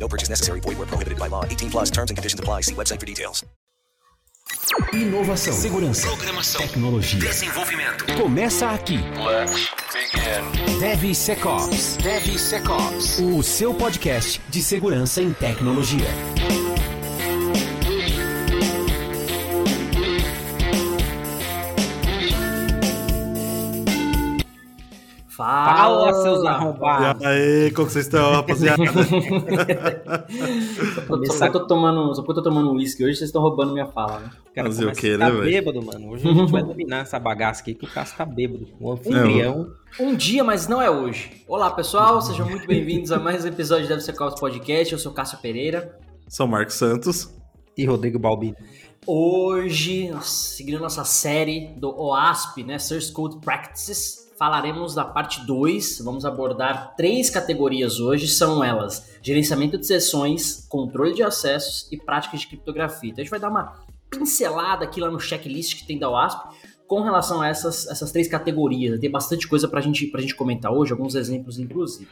No purchase necessary. Void where prohibited by law. 18 plus terms and conditions apply. See website for details. Inovação, segurança, Programação. tecnologia. Desenvolvimento. Começa aqui. DevSecOps. DevSecOps. O seu podcast de segurança em tecnologia. Fala, seus E arrombados. aí, como vocês estão, rapaziada? Só porque eu tô tomando, só porque eu tô tomando uísque hoje, vocês estão roubando minha fala, né? Cara, Fazer o quê, a ficar né, velho? bêbado, mano. Hoje a gente vai dominar essa bagaça aqui que o Cássio tá bêbado. O anfitrião. Um dia, mas não é hoje. Olá, pessoal, sejam muito bem-vindos a mais um episódio do Deve Ser Caos Podcast. Eu sou Cássio Pereira. Sou Marcos Santos. E Rodrigo Balbino. Hoje, seguindo nossa série do OASP, né, Source Code Practices, falaremos da parte 2. Vamos abordar três categorias hoje, são elas: gerenciamento de sessões, controle de acessos e práticas de criptografia. Então a gente vai dar uma pincelada aqui lá no checklist que tem da OASP com relação a essas, essas três categorias. Tem bastante coisa pra gente, pra gente comentar hoje, alguns exemplos inclusive.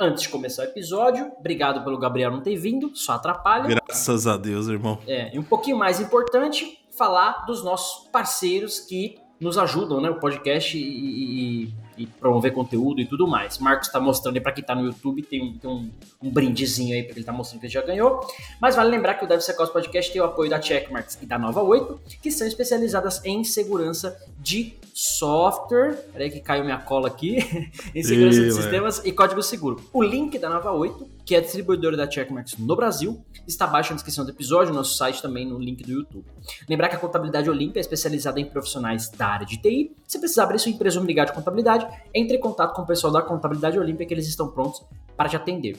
Antes de começar o episódio, obrigado pelo Gabriel não ter vindo, só atrapalha. Graças a Deus, irmão. É, e um pouquinho mais importante, falar dos nossos parceiros que nos ajudam, né? O podcast e, e- e promover conteúdo e tudo mais. Marcos tá mostrando aí pra quem tá no YouTube, tem um, tem um, um brindezinho aí pra ele tá mostrando que ele já ganhou. Mas vale lembrar que o Deve Ser Caos Podcast tem o apoio da Checkmarks e da Nova 8, que são especializadas em segurança de software. Peraí que caiu minha cola aqui. em segurança Ih, de ué. sistemas e código seguro. O link da Nova 8, que é distribuidora da Checkmarks no Brasil, está abaixo na descrição do episódio, no nosso site também no link do YouTube. Lembrar que a Contabilidade Olímpia é especializada em profissionais da área de TI. Se precisar abrir sua empresa ou me ligar de contabilidade, entre em contato com o pessoal da Contabilidade Olímpia que eles estão prontos para te atender.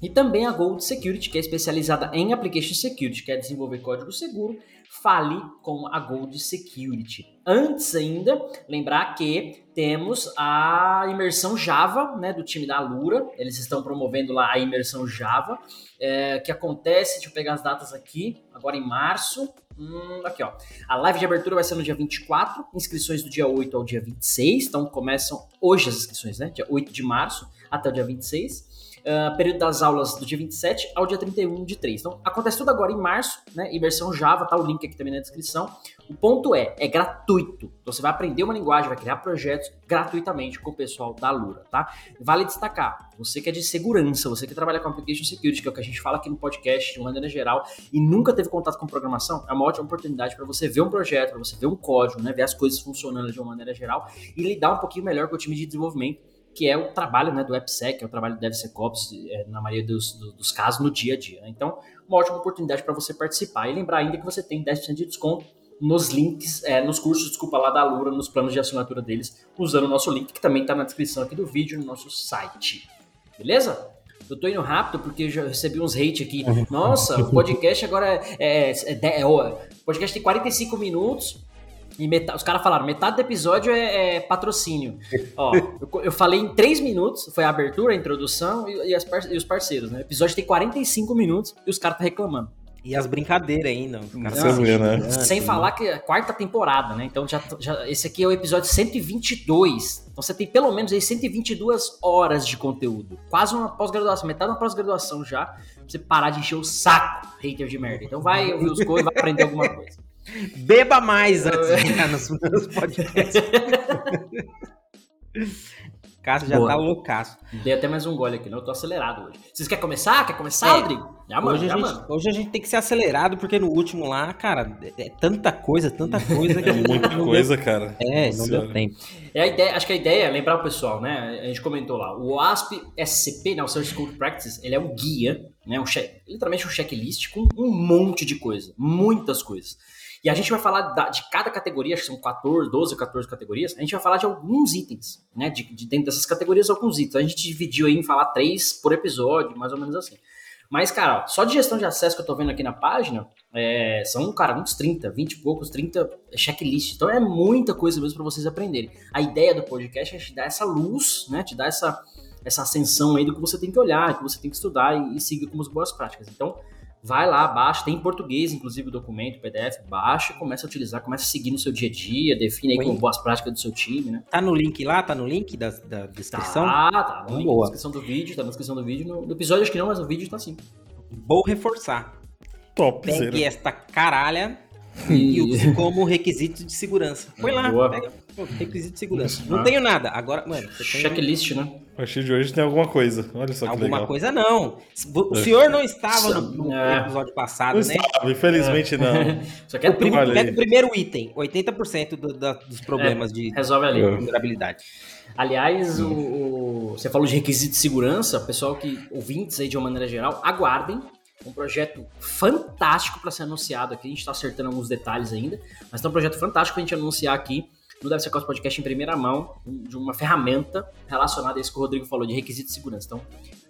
E também a Gold Security, que é especializada em Application Security, quer desenvolver código seguro, fale com a Gold Security. Antes ainda, lembrar que temos a imersão Java, né, do time da Alura. Eles estão promovendo lá a imersão Java, é, que acontece, deixa eu pegar as datas aqui, agora em março. Hum, aqui, ó. A live de abertura vai ser no dia 24, inscrições do dia 8 ao dia 26, então começam hoje as inscrições, né? Dia 8 de março até o dia 26. Ah, período das aulas do dia 27 ao dia 31 de 3. Então, acontece tudo agora em março, né? Imersão Java, tá o link aqui também na descrição. O ponto é, é gratuito. Então, você vai aprender uma linguagem, vai criar projetos gratuitamente com o pessoal da Lura, tá? Vale destacar, você que é de segurança, você que trabalha com Application Security, que é o que a gente fala aqui no podcast de maneira geral, e nunca teve contato com programação, é uma ótima oportunidade para você ver um projeto, para você ver um código, né? Ver as coisas funcionando de uma maneira geral e lidar um pouquinho melhor com o time de desenvolvimento que é o trabalho né, do AppSec, é o trabalho do DevSecOps, é, na maioria dos, do- dos casos, no dia a dia. né? Então, uma ótima oportunidade para você participar. E lembrar ainda que você tem 10% de desconto nos links, é, nos cursos, desculpa, lá da Lura, nos planos de assinatura deles, usando o nosso link, que também está na descrição aqui do vídeo, no nosso site. Beleza? Eu tô indo rápido porque já recebi uns hate aqui. Nossa, o podcast agora é. é, é, é, o podcast tem 45 minutos. E metade, os caras falaram, metade do episódio é, é patrocínio. Ó, eu, eu falei em 3 minutos, foi a abertura, a introdução e, e as par- e os parceiros, né? O episódio tem 45 minutos e os caras tá reclamando. E as brincadeiras ainda. Você ficam vê, né? Sem falar que é a quarta temporada, né? Então já, já esse aqui é o episódio 122. Então você tem pelo menos aí 122 horas de conteúdo. Quase uma pós-graduação, metade da pós-graduação já, pra você parar de encher o saco, hater de merda. Então vai ouvir os coisas, vai aprender alguma coisa. Beba mais antes de entrar nos, nos podcasts. Cássio já Boa. tá loucaço. Dei até mais um gole aqui, né? Eu tô acelerado hoje. Vocês querem começar? Quer começar, É. Rodrigo? Já mano, Hoje a, já gente, mano. hoje a gente tem que ser acelerado, porque no último lá, cara, é, é tanta coisa, tanta coisa que Muita não deu- coisa, cara. É, Nossa não senhora. deu tempo. É a ideia, acho que a ideia é lembrar o pessoal, né? A gente comentou lá, o ASP SCP, né, o Search Code Practice, ele é um guia, né, um check, literalmente um checklist com um monte de coisa, muitas coisas. E a gente vai falar da- de cada categoria, acho que são 14, 12, 14 categorias, a gente vai falar de alguns itens, né, de, de dentro dessas categorias, alguns itens. A gente dividiu aí em falar três por episódio, mais ou menos assim. Mas, cara, só de gestão de acesso que eu tô vendo aqui na página, é, são, cara, uns 30, 20 e poucos, 30 checklist. Então é muita coisa mesmo para vocês aprenderem. A ideia do podcast é te dar essa luz, né? Te dar essa, essa ascensão aí do que você tem que olhar, que você tem que estudar e, e seguir como as boas práticas. Então, vai lá, baixa, tem em português, inclusive, o documento, o PDF, baixa, começa a utilizar, começa a seguir no seu dia a dia, define aí Oi. como boas práticas do seu time, né? Tá no link lá? Tá no link da, da descrição? Tá, tá, no link Boa. na descrição do vídeo, tá na descrição do vídeo. No, no episódio acho que não, mas no vídeo tá sim. Vou reforçar. Top, Pegue zero. esta caralha e use como requisito de segurança. Põe lá, Boa. pega pô, requisito de segurança. Isso. Não Ah. tenho nada. Agora, mano, você tem Checklist, né? A partir de hoje tem alguma coisa. Olha só que alguma legal. coisa não. O É. senhor não estava no, no É. episódio passado, Não né? estava, infelizmente não. Só que é O prim- tudo, Olha pega o primeiro item, 80% do- da- dos problemas de resolve ali. É. vulnerabilidade. Aliás, o, o- você falou de requisito de segurança, pessoal que ouvintes aí de uma maneira geral, aguardem um projeto fantástico para ser anunciado aqui. A gente está acertando alguns detalhes ainda, mas tem um projeto fantástico para a gente anunciar aqui no Deve Ser Cos Podcast em primeira mão, de uma ferramenta relacionada a isso que o Rodrigo falou, de requisito de segurança. Então,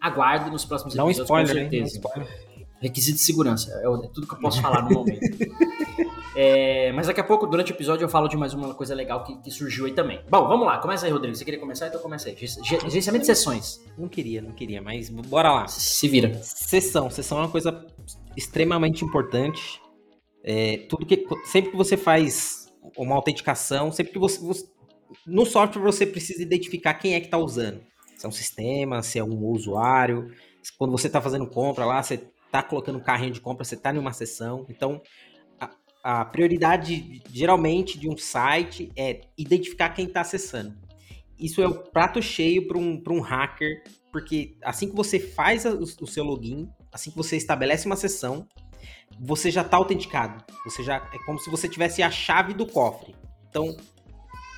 aguarde nos próximos um episódios, spoiler, com hein? Dá um certeza. spoiler. Requisito de segurança, é, é tudo que eu posso falar no momento. É, mas daqui a pouco, durante o episódio, eu falo de mais uma coisa legal que, que surgiu aí também. Bom, vamos lá, começa aí, Rodrigo. Você queria começar? Então começa aí. Ge- ge- Gerenciamento de sessões. Não queria, não queria, mas bora lá. Se vira. Sessão. Sessão é uma coisa extremamente importante. É, tudo que sempre que você faz uma autenticação, sempre que você, você- no software você precisa identificar quem é que está usando. Se é um sistema, se é um usuário. Quando você está fazendo compra lá, você está colocando um carrinho de compra, você está em uma sessão. Então, a, prioridade geralmente de um site é identificar quem está acessando. Isso é o prato cheio para um, um hacker porque assim que você faz a- o, o seu login, assim que você estabelece uma sessão, você já está autenticado. Você já é como se você tivesse a chave do cofre. Então,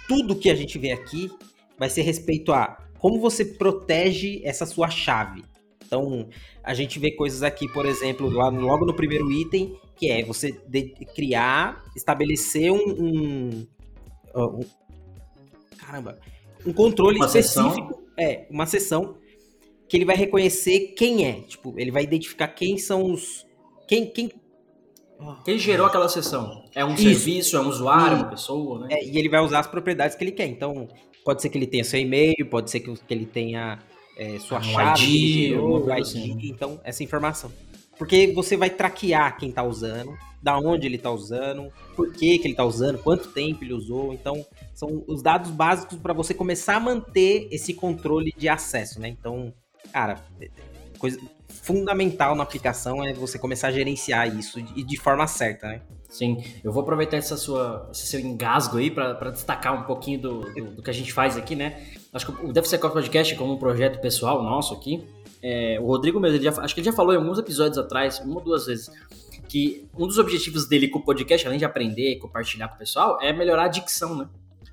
tudo que a gente vê aqui vai ser respeito a como você protege essa sua chave. Então, a gente vê coisas aqui, por exemplo, lá logo no primeiro item, que é você de- criar, estabelecer um, um- um- caramba, um controle Uma específico, é, uma sessão que ele vai reconhecer quem é, tipo, ele vai identificar quem são os quem quem Quem gerou aquela sessão? É um Isso. serviço, é um usuário, uma pessoa, né? É, e ele vai usar as propriedades que ele quer. Então, pode ser que ele tenha seu e-mail, pode ser que, ele tenha é, sua Um chave, ID, que ele gerou, alguma o coisa ID, assim. então, essa informação. Porque você vai traquear quem tá usando, da onde ele tá usando, por que, que ele tá usando, quanto tempo ele usou. Então, são os dados básicos para você começar a manter esse controle de acesso, né? Então, cara, coisa fundamental na aplicação é você começar a gerenciar isso e de forma certa, né? Sim, eu vou aproveitar essa sua, esse seu engasgo aí para destacar um pouquinho do, do, do que a gente faz aqui, né? Acho que o DevSecOps Podcast, como um projeto pessoal nosso aqui, é, o Rodrigo mesmo, ele já, acho que ele já falou em alguns episódios atrás, uma ou duas vezes, que um dos objetivos dele com o podcast, além de aprender e compartilhar com o pessoal, é melhorar a dicção, né?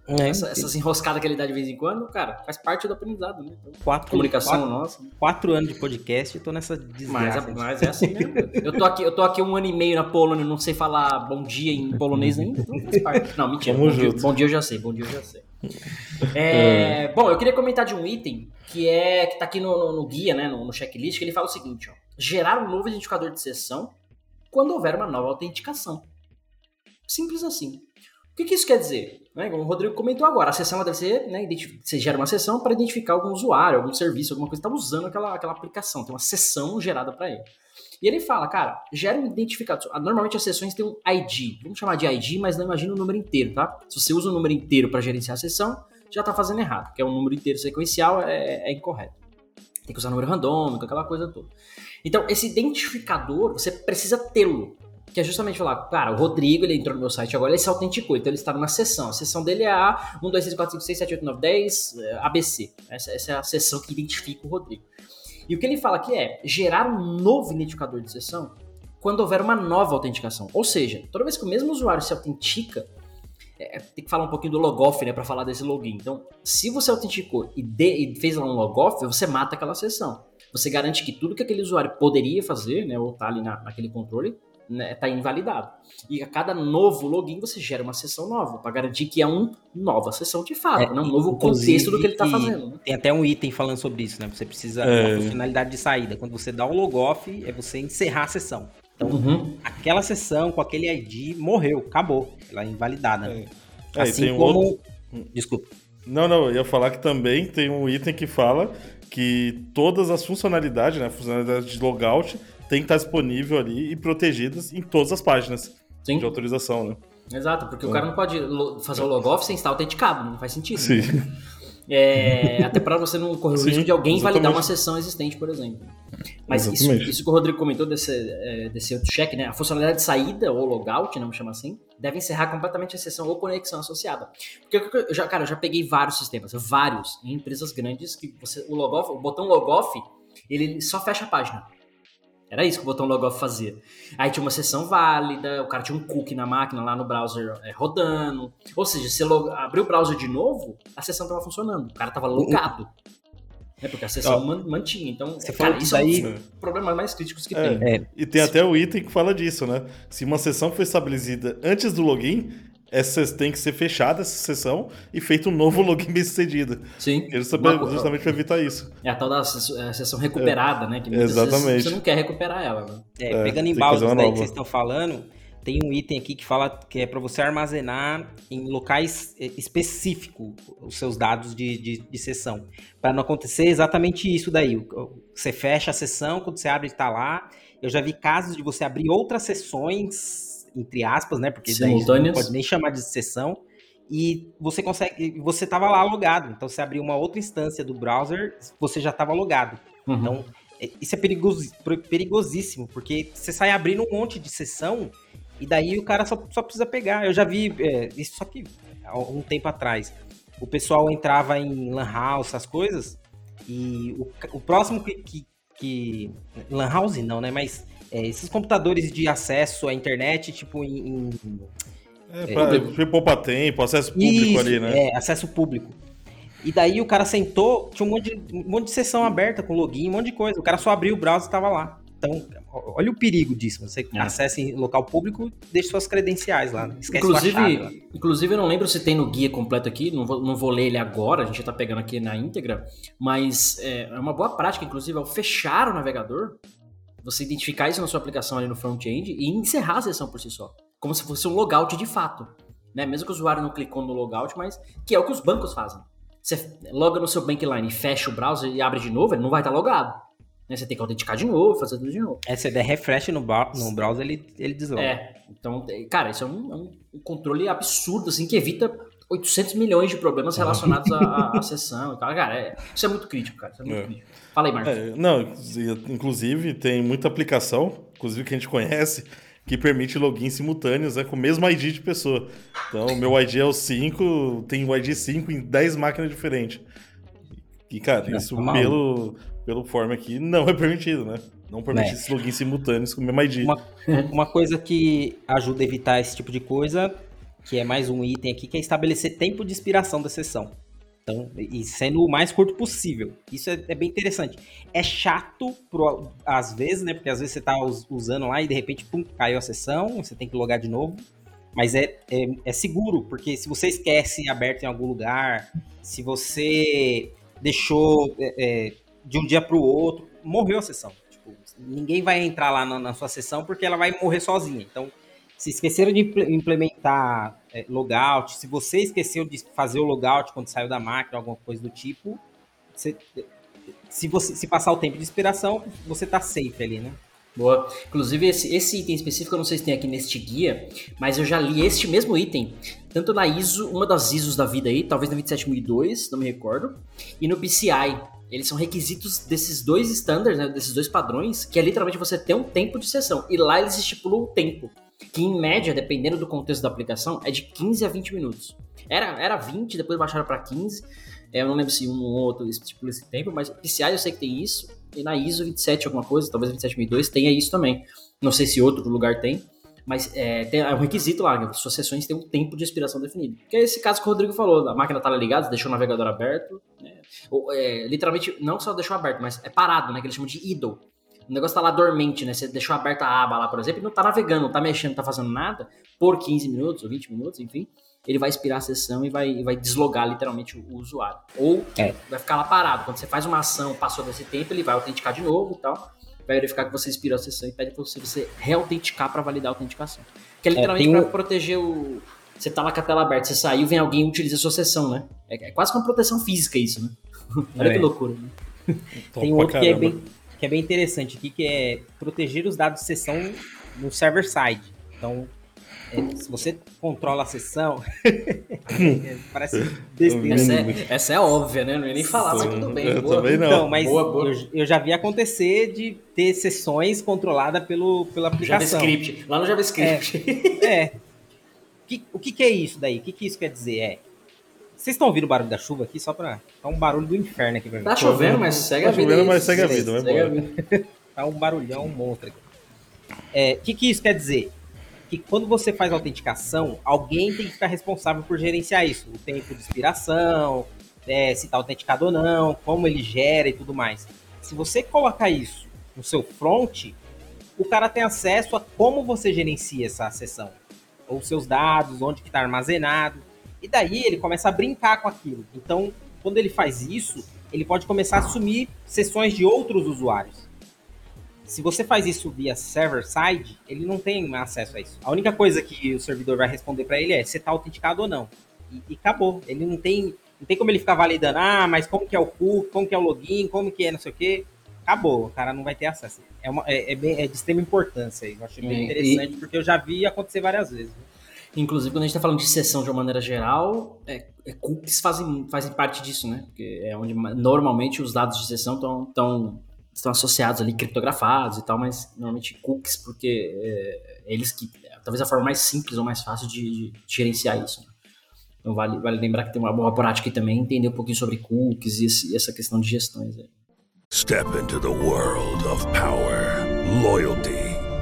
É, Essa- essas enroscadas que ele dá de vez em quando, cara, faz parte do aprendizado, né? Então, quatro, comunicação quatro, nossa. quatro anos de podcast e tô nessa Mas, desgraça. é- mas é assim mesmo. Eu tô, aqui, eu tô aqui um ano e meio na Polônia, não sei falar bom dia em polonês ainda, então faz parte. Não, mentira. Bom dia, bom dia eu já sei, bom dia eu já sei. É, bom, eu queria comentar de um item que é que tá aqui no, no- no guia, né, no, no checklist, que ele fala o seguinte, ó. Gerar um novo identificador de sessão quando houver uma nova autenticação. Simples assim. O que, que isso quer dizer? Né, como o Rodrigo comentou agora, a sessão deve ser, né, você gera uma sessão para identificar algum usuário, algum serviço, alguma coisa que está usando aquela, aquela aplicação. Tem uma sessão gerada para ele. E ele fala, cara, gera um identificador. Ah, Normalmente as sessões têm um ID. Vamos chamar de ID, mas não imagina o número inteiro, tá? Se você usa o número inteiro para gerenciar a sessão, já tá fazendo errado, porque é um número inteiro sequencial é, é incorreto. Tem que usar número randômico, aquela coisa toda. Então, esse identificador, você precisa tê-lo. Que é justamente falar, cara, o Rodrigo, ele entrou no meu site agora, ele se autenticou, então ele está numa sessão. A sessão dele é a 1, 2, 3, 4, 5, 6, 7, 8, 9, 10, eh, ABC. Essa, essa é a sessão que identifica o Rodrigo. E o que ele fala aqui é gerar um novo identificador de sessão quando houver uma nova autenticação. Ou seja, toda vez que o mesmo usuário se autentica, é, tem que falar um pouquinho do logoff, né, para falar desse login. Então, se você autenticou e, de- e fez lá um logoff, você mata aquela sessão. Você garante que tudo que aquele usuário poderia fazer, né, ou tá ali na, naquele controle, né, tá invalidado. E a cada novo login você gera uma sessão nova, para garantir que é uma nova sessão de fato, é, né? um novo contexto do que ele está fazendo. Né? Tem até um item falando sobre isso, né? Você precisa é. uma funcionalidade de saída. Quando você dá o logoff, é você encerrar a sessão. Então, uhum. aquela sessão com aquele ID morreu, acabou. Ela é invalidada. É. é assim como. Outro... Desculpa. Não, não, eu ia falar que também tem um item que fala que todas as funcionalidades, né? Funcionalidades de logout tem que estar disponível ali e protegidas em todas as páginas Sim. de autorização, né? Exato, porque o cara não pode fazer o logoff sem estar autenticado, não faz sentido. Sim. Né? É, até para você não correr o risco de alguém exatamente. validar uma sessão existente, por exemplo. Mas isso, isso, que o Rodrigo comentou desse, é, desse outro check, né? A funcionalidade de saída ou logout, né, vamos chamar assim, deve encerrar completamente a sessão ou conexão associada. Porque eu já, cara, eu já peguei vários sistemas, vários, em empresas grandes que você, o logoff, o botão logoff, ele só fecha a página. Era isso que o botão logoff fazia. Aí tinha uma sessão válida, o cara tinha um cookie na máquina lá no browser é, rodando. Ou seja, se você abriu o browser de novo, a sessão estava funcionando. O cara estava logado. É porque a sessão mantinha. Então, você cara, isso daí... é um dos problemas mais críticos que é, tem. É. E tem até o item que fala disso, né? Se uma sessão foi estabelecida antes do login, essa tem que ser fechada essa sessão e feito um novo login bem sucedido. Sim. Justamente, justamente para evitar isso. É a tal da sessão recuperada, é. né? Que Exatamente. você não quer recuperar ela. Né? É, é, pegando em balde daí que vocês estão falando, tem um item aqui que fala que é para você armazenar em locais é, específicos os seus dados de, de, de sessão. Para não acontecer exatamente isso daí. Você fecha a sessão, quando você abre, ele está lá. Eu já vi casos de você abrir outras sessões entre aspas, né? Porque não pode nem chamar de sessão. E você consegue. Você estava lá logado. Então você abriu uma outra instância do browser, você já estava logado. Uhum. Então, é, isso é perigoso, perigosíssimo, porque você sai abrindo um monte de sessão e daí o cara só, só precisa pegar. Eu já vi é, isso só que há um tempo atrás. O pessoal entrava em Lan House, essas coisas, e o, o próximo que, que, que. Lan House não, né? Mas é, esses computadores de acesso à internet, tipo em. em é, pra, é, poupa tempo, acesso público isso, ali, né? É, acesso público. E daí o cara sentou, tinha um monte, de, um monte de sessão aberta com login, um monte de coisa. O cara só abriu o browser e estava lá. Então, olha o perigo disso. Você é. acessa em local público, deixa suas credenciais lá. Esquece inclusive, chave, lá. inclusive, eu não lembro se tem no guia completo aqui, não vou, não vou ler ele agora, a gente já tá pegando aqui na íntegra, mas é, é uma boa prática, inclusive, ao fechar o navegador, você identificar isso na sua aplicação ali no front-end e encerrar a sessão por si só. Como se fosse um logout de fato. Né? Mesmo que o usuário não clicou no logout, mas que é o que os bancos fazem. Você loga no seu Bankline e fecha o browser e abre de novo, ele não vai estar logado. Né? Você tem que autenticar de novo, fazer tudo de novo. É, se der refresh no, no browser, ele, ele desloga. É, então, cara, isso é um, é um controle absurdo, assim, que evita 800 milhões de problemas relacionados à, à, sessão e tal. Cara, é, isso é muito crítico, cara. Isso é muito é. crítico. Fala aí, Marcos. É, não, inclusive tem muita aplicação, inclusive que a gente conhece, que permite login simultâneos, né, com o mesmo ID de pessoa. Então, o meu ID é o 5, tem o ID 5 em 10 máquinas diferentes. E, cara, é, isso tá pelo, pelo forma aqui não é permitido, né? Não permite é. esses logins simultâneos com o mesmo ID. Uma, uma coisa que ajuda a evitar esse tipo de coisa que é mais um item aqui, que é estabelecer tempo de expiração da sessão. Então, e sendo o mais curto possível. Isso é, é bem interessante. É chato, pro, às vezes, né? Porque às vezes você está usando lá e de repente, pum, caiu a sessão, você tem que logar de novo. Mas é, é, é seguro, porque se você esquece aberto em algum lugar, se você deixou é, é de um dia para o outro, morreu a sessão. Tipo, ninguém vai entrar lá na, na sua sessão porque ela vai morrer sozinha. Então, se esqueceram de implementar é, logout, se você esqueceu de fazer o logout quando saiu da máquina, alguma coisa do tipo, você, se você se passar o tempo de expiração, você tá safe ali, né? Boa. Inclusive, esse, esse item específico, eu não sei se tem aqui neste guia, mas eu já li este mesmo item, tanto na ISO, uma das ISOs da vida aí, talvez na 27002, não me recordo, e no PCI. Eles são requisitos desses dois standards, né, desses dois padrões, que é literalmente você ter um tempo de sessão. E lá eles estipulam o tempo que em média, dependendo do contexto da aplicação, é de 15 a 20 minutos. Era, era 20, depois baixaram para 15. É, eu não lembro se um ou outro tipo esse tempo, mas PCI eu sei que tem isso. E na ISO 27 alguma coisa, talvez 27002 tenha isso também. Não sei se outro lugar tem, mas é, tem, é um requisito lá, que suas sessões têm um tempo de expiração definido. Que é esse caso que o Rodrigo falou, a máquina tá ligada, deixou o navegador aberto, né? Ou, é, literalmente, não só deixou aberto, mas é parado, né? Que eles chamam de idle. O negócio tá lá dormente, né? Você deixou aberta a aba lá, por exemplo, e não tá navegando, não tá mexendo, não tá fazendo nada, por 15 minutos ou 20 minutos, enfim, ele vai expirar a sessão e vai, vai deslogar literalmente o, o usuário. Ou É. vai ficar lá parado. Quando você faz uma ação, passou desse tempo, ele vai autenticar de novo e tal. Vai verificar que você expirou a sessão e pede pra você, você reautenticar pra validar a autenticação. Que é literalmente tem pra um- proteger o. Você tá lá com a tela aberta, você saiu, vem alguém e utiliza a sua sessão, né? É, é quase uma proteção física isso, né? Olha É. que loucura. Né? Tem outro que é, caramba. bem, que é bem interessante aqui, que é proteger os dados de sessão no server side. Então, é, se você controla a sessão, é, parece besteira. Essa é, essa é óbvia, né? Não ia nem falar, mas tudo bem. Eu boa. também não. Então, mas Boa, boa. Eu, eu já vi acontecer de ter sessões controladas pelo, pela aplicação. JavaScript. Lá no JavaScript. É. O que, o que, que é isso daí? O que, que isso quer dizer? É. Vocês estão ouvindo o barulho da chuva aqui? Só pra. Tá um barulho do inferno aqui pra mim. Tá chovendo, mas segue Tá a vida. chovendo, aí. mas segue a vida, vai Segue a embora. vida. Tá um barulhão, um monstro aqui. É, O que, que isso quer dizer? Que quando você faz autenticação, alguém tem que ficar responsável por gerenciar isso. O tempo de expiração, é, se tá autenticado ou não, como ele gera e tudo mais. Se você colocar isso no seu front, o cara tem acesso a como você gerencia essa sessão. Ou seus dados, onde que está armazenado. E daí ele começa a brincar com aquilo. Então, quando ele faz isso, ele pode começar a assumir sessões de outros usuários. Se você faz isso via server-side, ele não tem acesso a isso. A única coisa que o servidor vai responder para ele é se está autenticado ou não. E, e acabou. Ele não tem, não tem como ele ficar validando, ah, mas como que é o cookie, como que é o login, como que é não sei o quê. Acabou, o cara não vai ter acesso. É, uma, é, é bem- é de extrema importância. Eu achei bem interessante, porque eu já vi acontecer várias vezes. Inclusive, quando a gente tá falando de sessão de uma maneira geral, é, é, cookies fazem, fazem parte disso, né? Porque é onde ma- normalmente os dados de sessão estão tão, estão associados ali, criptografados e tal, mas normalmente cookies, porque é, eles que. é, talvez a forma mais simples ou mais fácil de, de gerenciar isso. né? Então vale, vale lembrar que tem uma boa prática também, entender um pouquinho sobre cookies e, esse- e essa questão de gestões. aí. Step into the world of power, loyalty,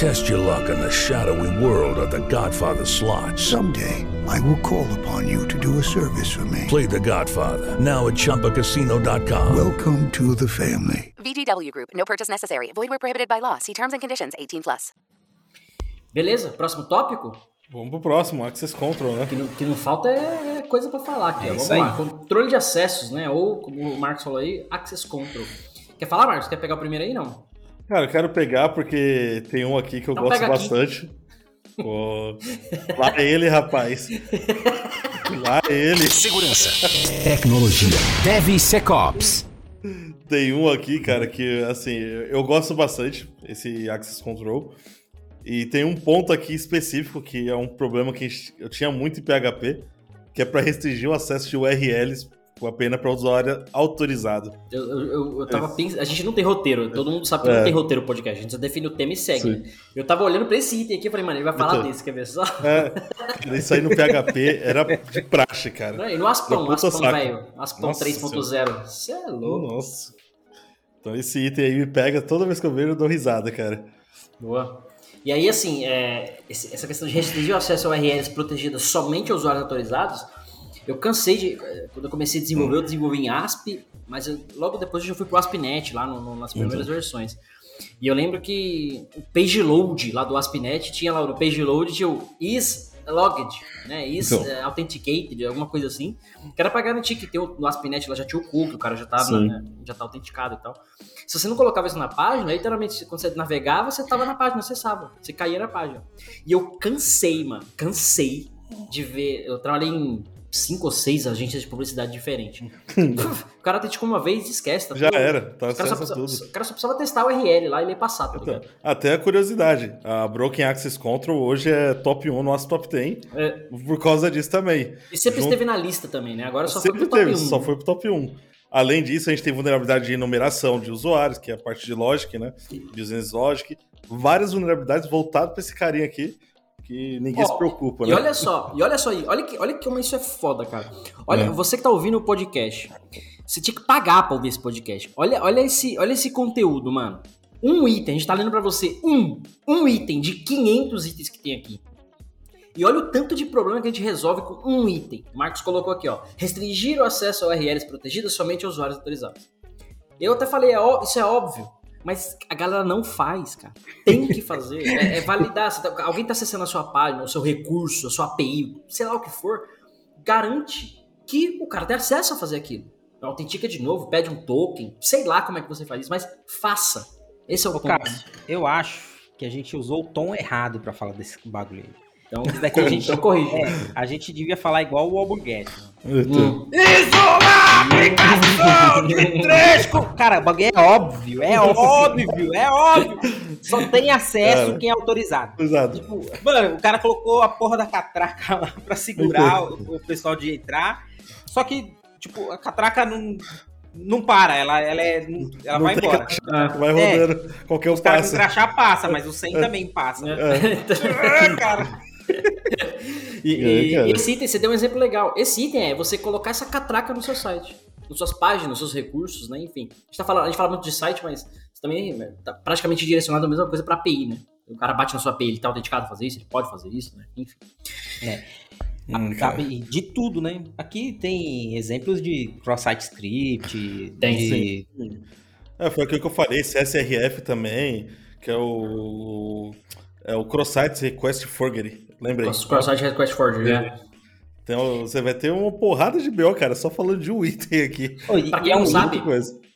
Test your luck in the shadowy world of The Godfather slot. Someday, I will call upon you to do a service for me. Play The Godfather now at ChumbaCasino.com. Welcome to the family. VGW Group. No purchase necessary. Void where prohibited by law. See terms and conditions. 18 plus. Beleza? Próximo tópico? Vamos pro próximo, Access Control, né? O que não, que não falta é é coisa pra falar aqui. É Vamos lá. Controle de acessos, né? Ou, como o Marcos falou aí, Access Control. Quer falar, Marcos? Quer pegar o primeiro aí? Não. Cara, eu quero pegar porque tem um aqui que eu Então gosto bastante. Pô, lá ele, rapaz. Lá ele. Segurança, tecnologia, DevSecOps. Tem um aqui, cara, que assim, eu gosto bastante, esse Access Control. E tem um ponto aqui específico que é um problema que eu tinha muito em PHP, que é para restringir o acesso de URLs com a pena para usuário autorizado. Eu, eu, eu, tava pensando. A gente não tem roteiro. Todo mundo sabe que É. não tem roteiro podcast. A gente só define o tema e segue. Sim. né? Eu tava olhando pra esse item aqui e falei, mano, ele vai falar Então. desse, quer ver só? É, isso aí no PHP era de praxe, cara. E no Aspão, Puta Aspão, velho. Aspão Nossa 3.0. Você é louco. Nossa. Então esse item aí me pega toda vez que eu vejo, eu dou risada, cara. Boa. E aí, assim, é, essa questão de restringir o acesso a URLs protegidas somente a usuários autorizados, eu cansei de. eh, Quando eu comecei a desenvolver, eu desenvolvi em ASP, mas eu- logo depois eu já fui pro ASP.NET, lá no- no- nas primeiras versões. E eu lembro que o page load lá do ASP.NET tinha lá no page load tinha o is logged, né? Is Então. eh, authenticated, alguma coisa assim. Que era pra garantir que o, no ASP.NET lá já tinha o cookie, o cara já tava, né, já tá autenticado e tal. Se você não colocava isso na página, literalmente, quando você navegava, você tava na página, acessava. Você caía na página. E eu cansei, mano. Cansei de ver. Eu trabalhei em cinco ou seis agências de publicidade diferentes. o cara autenticou uma vez e esquece. Tá Já tudo- era, tá o cara, precisava, tudo. o cara só precisava testar o URL lá e ler passar, tá Então, até a curiosidade, a Broken Access Control hoje é top 1 no nosso top 10, É, por causa disso também. e sempre Junto- esteve na lista também, né? Agora só foi Sempre pro top teve, 1. só foi pro top 1. Além disso, a gente tem vulnerabilidade de enumeração de usuários, que é a parte de logic, né? Business logic. Várias vulnerabilidades voltadas para esse carinha aqui, que ninguém Ó, se preocupa, E né? olha só, e olha só aí, olha que, olha que como isso é foda, cara. Olha, É. você que tá ouvindo o podcast, você tinha que pagar pra ouvir esse podcast. Olha, olha esse, olha esse conteúdo, mano. Um item, a gente tá lendo pra você um, um item de 500 itens que tem aqui. E olha o tanto de problema que a gente resolve com um item. O Marcos colocou aqui, ó. Restringir o acesso a URLs protegidas somente a usuários autorizados. Eu até falei, é ó, isso é óbvio. Mas a galera não faz, cara. Tem que fazer. é, é validar. Tá, alguém tá acessando a sua página, o seu recurso, a sua API, sei lá o que for. Garante que o cara tem acesso a fazer aquilo. Autentica de novo, pede um token. Sei lá como é que você faz isso, mas faça. Esse é o ponto. Cara, eu acho que a gente usou o tom errado para falar desse bagulho aí. Então, isso daqui a gente, então corrige. É, a gente devia falar igual o Alborguete. Hum. Isolação de trecho! Cara, o bagulho é óbvio, é óbvio, é óbvio. Só tem acesso Cara. quem é autorizado. Exato. Tipo, mano, o cara colocou a porra da catraca lá pra segurar o, o pessoal de entrar. Só que, tipo, a catraca não, não para, ela, ela, é, ela Não vai embora. Ah, Vai rodando qualquer um com passo. crachá passa, mas o 100 também passa. É. Ah, cara. E, É, e- e esse item, você deu um exemplo legal. Esse item é você colocar essa catraca no seu site, nas suas páginas, nos seus recursos, né? Enfim. A gente, tá falando, a gente fala muito de site, mas isso também né, tá praticamente direcionado a mesma coisa para API, né? O cara bate na sua API, ele tá autenticado a fazer isso, ele pode fazer isso, né? Enfim. Hum, cara. Sabe, de tudo, né? Aqui tem exemplos de cross-site script, Tem, de... É, foi aquilo que eu falei, CSRF também, que é o. É o Cross-Site Request Forgery. Lembrei. Cross- Cross-site request forgery, né? Então você vai ter uma porrada de BO, cara, só falando de um item aqui. E- Pra quem é não sabe.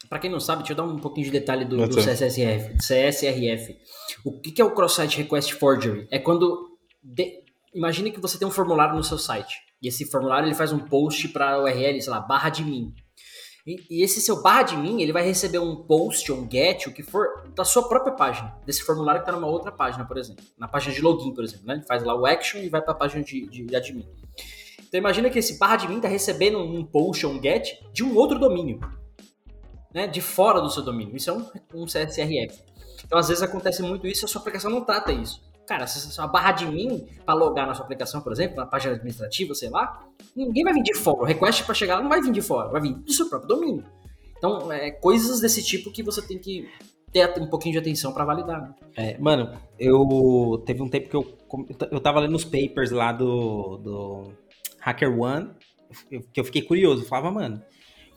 Pra quem não sabe, deixa eu dar um pouquinho de detalhe do, do Tá. CSRF. CSRF. O que, que é o Cross-Site Request Forgery? É quando. de- Imagine que você tem um formulário no seu site. E esse formulário ele faz um post para URL, sei lá, barra de mim. E, e esse seu barra de mim, ele vai receber um post um get, o que for, da sua própria página. Desse formulário que tá numa outra página, por exemplo. Na página de login, por exemplo. Né? Ele faz lá o action e vai pra página de, de, de admin. Então imagina que esse barra de mim tá recebendo um post ou um get de um outro domínio né, de fora do seu domínio. Isso é um, um CSRF. Então, às vezes acontece muito isso e a sua aplicação não trata isso. Cara, se uma barra de mim para logar na sua aplicação, por exemplo, na página administrativa, sei lá, ninguém vai vir de fora. O request para chegar lá não vai vir de fora, vai vir do seu próprio domínio. Então, é coisas desse tipo que você tem que ter um pouquinho de atenção para validar. Né? É, mano, eu teve um tempo que eu eu tava lendo os papers lá do, do Hacker One, que eu fiquei curioso, eu falava, mano,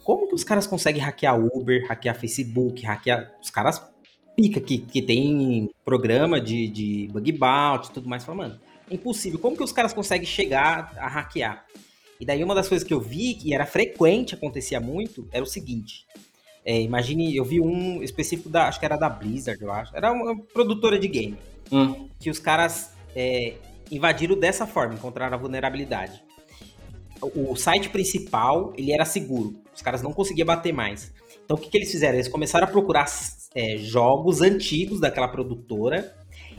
como que os caras conseguem hackear Uber, hackear Facebook, hackear os caras pica que, que tem programa de, de bug bounty e tudo mais, eu falava, mano, é impossível, como que os caras conseguem chegar a hackear? E daí uma das coisas que eu vi, que era frequente, acontecia muito, era o seguinte, é, imagine, eu vi um específico da, acho que era da Blizzard, eu acho. Era uma produtora de game. Hum. Que os caras é, invadiram dessa forma, encontraram a vulnerabilidade. O, o site principal, ele era seguro. Os caras não conseguiam bater mais. Então o que, que eles fizeram? Eles começaram a procurar é, jogos antigos daquela produtora.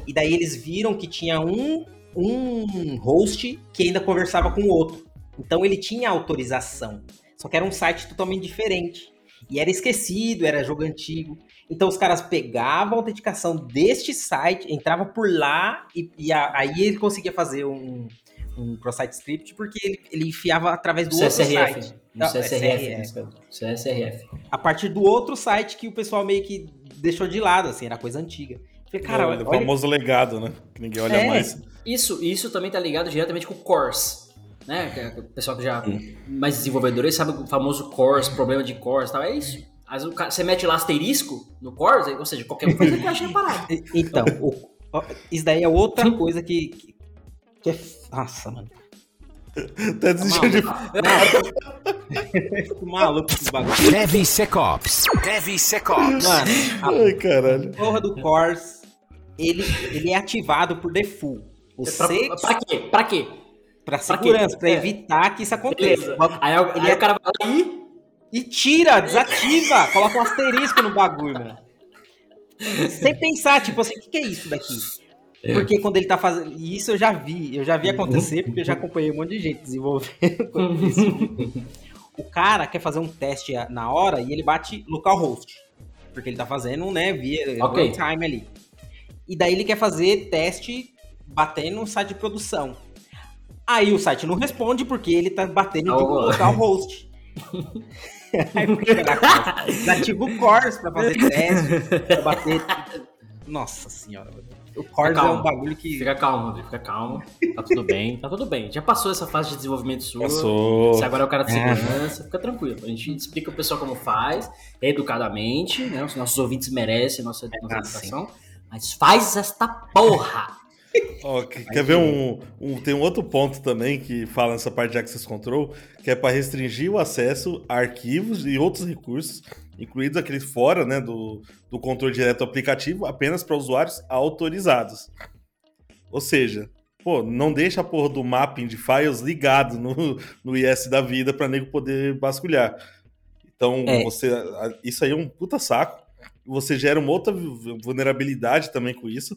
E daí eles viram que tinha um, um host que ainda conversava com o outro. Então ele tinha autorização. Só que era um site totalmente diferente. E era esquecido, era jogo antigo. Então os caras pegavam a autenticação deste site, entrava por lá e, e a- aí ele conseguia fazer um, um cross-site script porque ele, ele enfiava através do outro CSRF. site. No Não, CSRF. SRF. nesse caso. CSRF. A partir do outro site que o pessoal meio que deixou de lado, assim, era coisa antiga. Falei, cara, É, olha, o famoso legado, né? Que ninguém olha É. mais. Isso, isso também tá ligado diretamente com o CORS. Né? Que é O pessoal que já mais desenvolvedor sabe o famoso CORS, problema de CORS e tal. É isso. Às vezes o cara- você mete lá asterisco no CORS, aí, ou seja, qualquer um faz request na parada. Então, o- isso daí é outra coisa que, que, que é. Nossa, mano. Tá desistindo de. Fico maluco com esse bagulho. DevSecOps. DevSecOps. Mano, a Ai, caralho. porra do CORS, ele, ele é ativado por default. Você, Pra, pra quê? Pra quê? pra pra segurança, quê? pra É. evitar que isso aconteça. Beleza. Aí, aí, aí o cara vai lá e. E tira, desativa, coloca um asterisco no bagulho, mano. Sem pensar, tipo assim, o que, que é isso daqui? Porque quando ele tá fazendo. E isso eu já vi, eu já vi acontecer, porque eu já acompanhei um monte de gente desenvolvendo isso. O cara quer fazer um teste na hora e ele bate localhost. Porque ele tá fazendo, né, via Ok. real time ali. E daí ele quer fazer teste batendo no site de produção. Aí o site não responde porque ele tá batendo de Oh. localhost. Ativa o Cors pra fazer teste, pra bater. Nossa senhora, o Cors é um bagulho que. Fica calmo, fica calmo. Tá tudo bem, tá tudo bem. Já passou essa fase de desenvolvimento sua. Passou. Se agora é o cara de segurança, é. fica tranquilo. A gente explica o pessoal como faz, educadamente, né? Os nossos ouvintes merecem a nossa, nossa é, educação. Mas faz esta porra! Oh, quer ver um, um, Tem um outro ponto também que fala nessa parte de Access Control, que é para restringir o acesso a arquivos e outros recursos, incluídos aqueles fora né, do, do controle direto do aplicativo, apenas para usuários autorizados. Ou seja, pô, não deixa a porra do mapping de files ligado no, no IS da vida para nego poder vasculhar. Então, é. você, isso aí é um puta saco. Você gera uma outra vulnerabilidade também com isso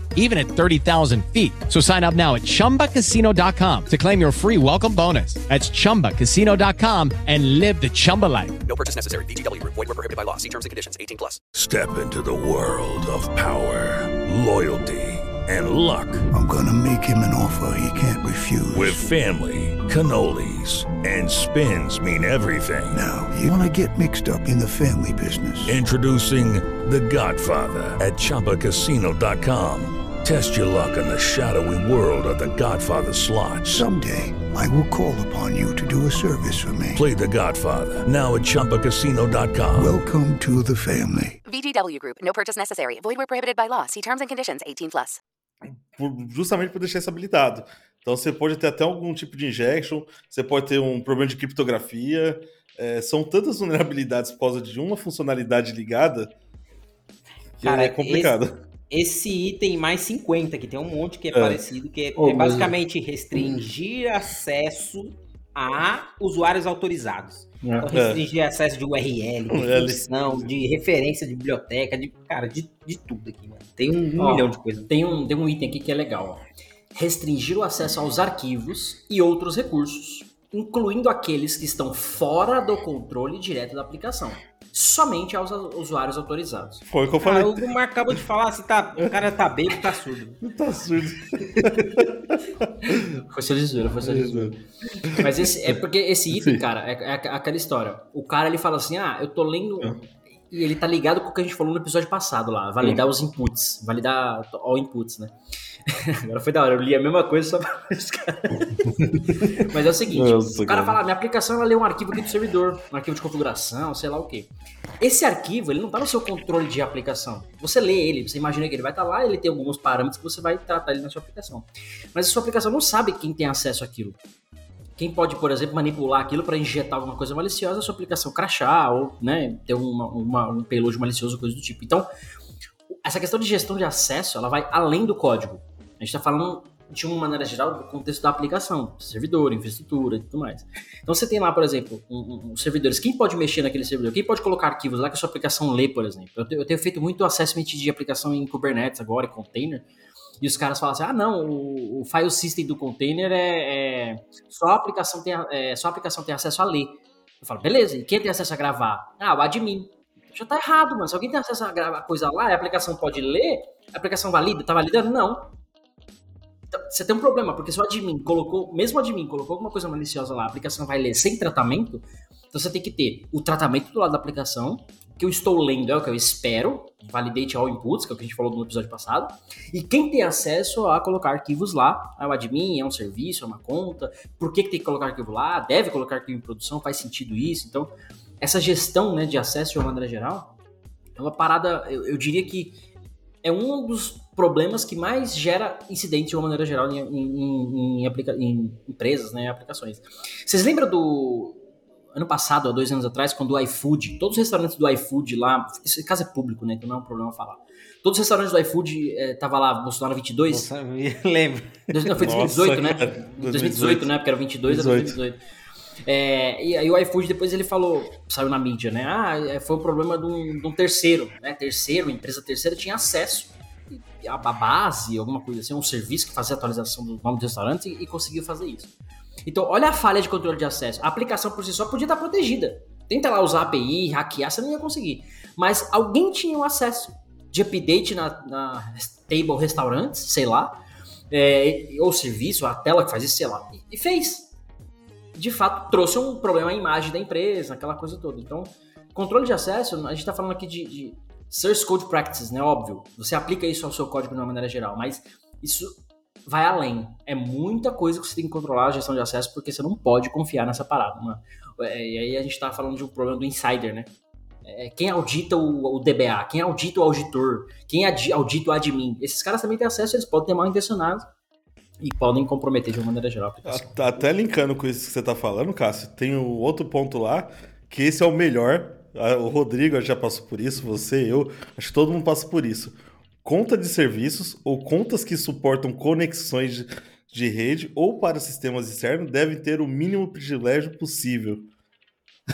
even at 30,000 feet. So sign up now at chumbacasino.com to claim your free welcome bonus. That's chumbacasino.com and live the Chumba life. No purchase necessary. DTW, void, were prohibited by law. See terms and conditions 18 plus. Step into the world of power, loyalty, and luck. I'm going to make him an offer he can't refuse. With family cannolis, and spins mean everything. Now, you want to get mixed up in the family business. Introducing The Godfather at Choppacasino.com. Test your luck in the shadowy world of The Godfather slot. Someday, I will call upon you to do a service for me. Play The Godfather now at Choppacasino.com. Welcome to the family. VGW Group, no purchase necessary. Void where prohibited by law. See terms and conditions 18 plus. Justamente para deixar isso habilitado. Então você pode ter até algum tipo de injection, você pode ter um problema de criptografia. É, são tantas vulnerabilidades por causa de uma funcionalidade ligada que Cara, é complicado. Esse, esse, item mais 50, que tem um monte que é, é. parecido, que é, oh, é basicamente mas... restringir acesso a usuários autorizados. É. Então, restringir acesso de URL, de função, de referência de biblioteca, de, cara, de, de tudo aqui, mano. Tem um, um milhão de coisas. Tem um, tem um item aqui que é legal, ó restringir o acesso aos arquivos e outros recursos, incluindo aqueles que estão fora do controle direto da aplicação. Somente aos usuários autorizados. Foi o que eu falei. Ah, o Gumar acabou de falar, se tá, o cara tá bem, tá surdo. Tá surdo. foi sua lisura, foi sua lisura. Mas esse, é porque esse item, Sim. cara, é, é, aquela história. O cara, ele fala assim, ah, eu tô lendo... É. E ele tá ligado com o que a gente falou no episódio passado lá, validar os inputs, validar all inputs, né? Agora foi da hora, eu li a mesma coisa só pra Mas é o seguinte: Nossa, o cara, cara fala, minha aplicação ela lê um arquivo aqui do servidor, um arquivo de configuração, sei lá o quê. Esse arquivo, ele não tá no seu controle de aplicação. Você lê ele, você imagina que ele vai estar tá lá, ele tem alguns parâmetros que você vai tratar ele na sua aplicação. Mas a sua aplicação não sabe quem tem acesso àquilo. Quem pode, por exemplo, manipular aquilo para injetar alguma coisa maliciosa, a sua aplicação crachar ou né, ter uma, uma, um payload malicioso, coisa do tipo. Então, essa questão de gestão de acesso, ela vai além do código. A gente está falando de uma maneira geral do contexto da aplicação, servidor, infraestrutura e tudo mais. Então você tem lá, por exemplo, um, um, servidores. Quem pode mexer naquele servidor? Quem pode colocar arquivos lá que a sua aplicação lê, por exemplo? Eu, eu tenho feito muito assessment de aplicação em Kubernetes agora, em container. E os caras falam assim: ah, não, o, o file system do container é, é só, a aplicação tem, é, só aplicação tem acesso a ler. Eu falo, beleza, e quem tem acesso a gravar? Ah, o admin. Já tá errado, mano. Se alguém tem acesso a gravar coisa lá, a aplicação pode ler, a aplicação valida, tá validando? Não. Então, você tem um problema, porque se o admin colocou, mesmo o admin colocou alguma coisa maliciosa lá, a aplicação vai ler sem tratamento, então você tem que ter o tratamento do lado da aplicação, que eu estou lendo é o que eu espero, validate all inputs, que é o que a gente falou no episódio passado, e quem tem acesso a colocar arquivos lá, é o admin, é um serviço, é uma conta, por que, que tem que colocar arquivo lá, deve colocar arquivo em produção, faz sentido isso, então essa gestão né, de acesso de uma maneira geral é uma parada, eu, eu diria que é um dos problemas que mais gera incidente de uma maneira geral em, em, em, em empresas, né, aplicações. Vocês lembram do ano passado, há dois anos atrás, quando o iFood, todos os restaurantes do iFood lá, esse caso é público, né, então não é um problema falar. Todos os restaurantes do iFood é, tava lá, Bolsonaro 22. Nossa, lembro. Não, foi 2018, Nossa, né? 2018, 2018, né? Porque era 22, 18. era 2018. É, e aí o iFood depois ele falou, saiu na mídia, né? Ah, é, foi o um problema de um, de um, terceiro, né? Terceiro, empresa terceira tinha acesso a base, alguma coisa assim, um serviço que fazia atualização do nome do restaurante e, e conseguiu fazer isso. Então, olha a falha de controle de acesso. A aplicação por si só podia estar protegida. Tenta lá usar API, hackear, você não ia conseguir. Mas alguém tinha o acesso de update na, na table restaurantes, sei lá, é, ou serviço, a tela que faz isso, sei lá, e fez. De fato, trouxe um problema à imagem da empresa, aquela coisa toda. Então, controle de acesso, a gente está falando aqui de, de source code practices, né? Óbvio. Você aplica isso ao seu código de uma maneira geral, mas isso vai além. É muita coisa que você tem que controlar a gestão de acesso, porque você não pode confiar nessa parada. Mano. É, e aí a gente tá falando de um problema do insider, né? É, quem audita o, o, DBA, quem audita o auditor, quem audita o admin. Esses caras também têm acesso, eles podem ter mal intencionados e podem comprometer de uma maneira geral. Até linkando com isso que você tá falando, Cássio, tem o outro ponto lá, que esse é o melhor. O Rodrigo já passou por isso, você, eu, acho que todo mundo passa por isso. Conta de serviços ou contas que suportam conexões de, de rede ou para sistemas externos devem ter o mínimo privilégio possível.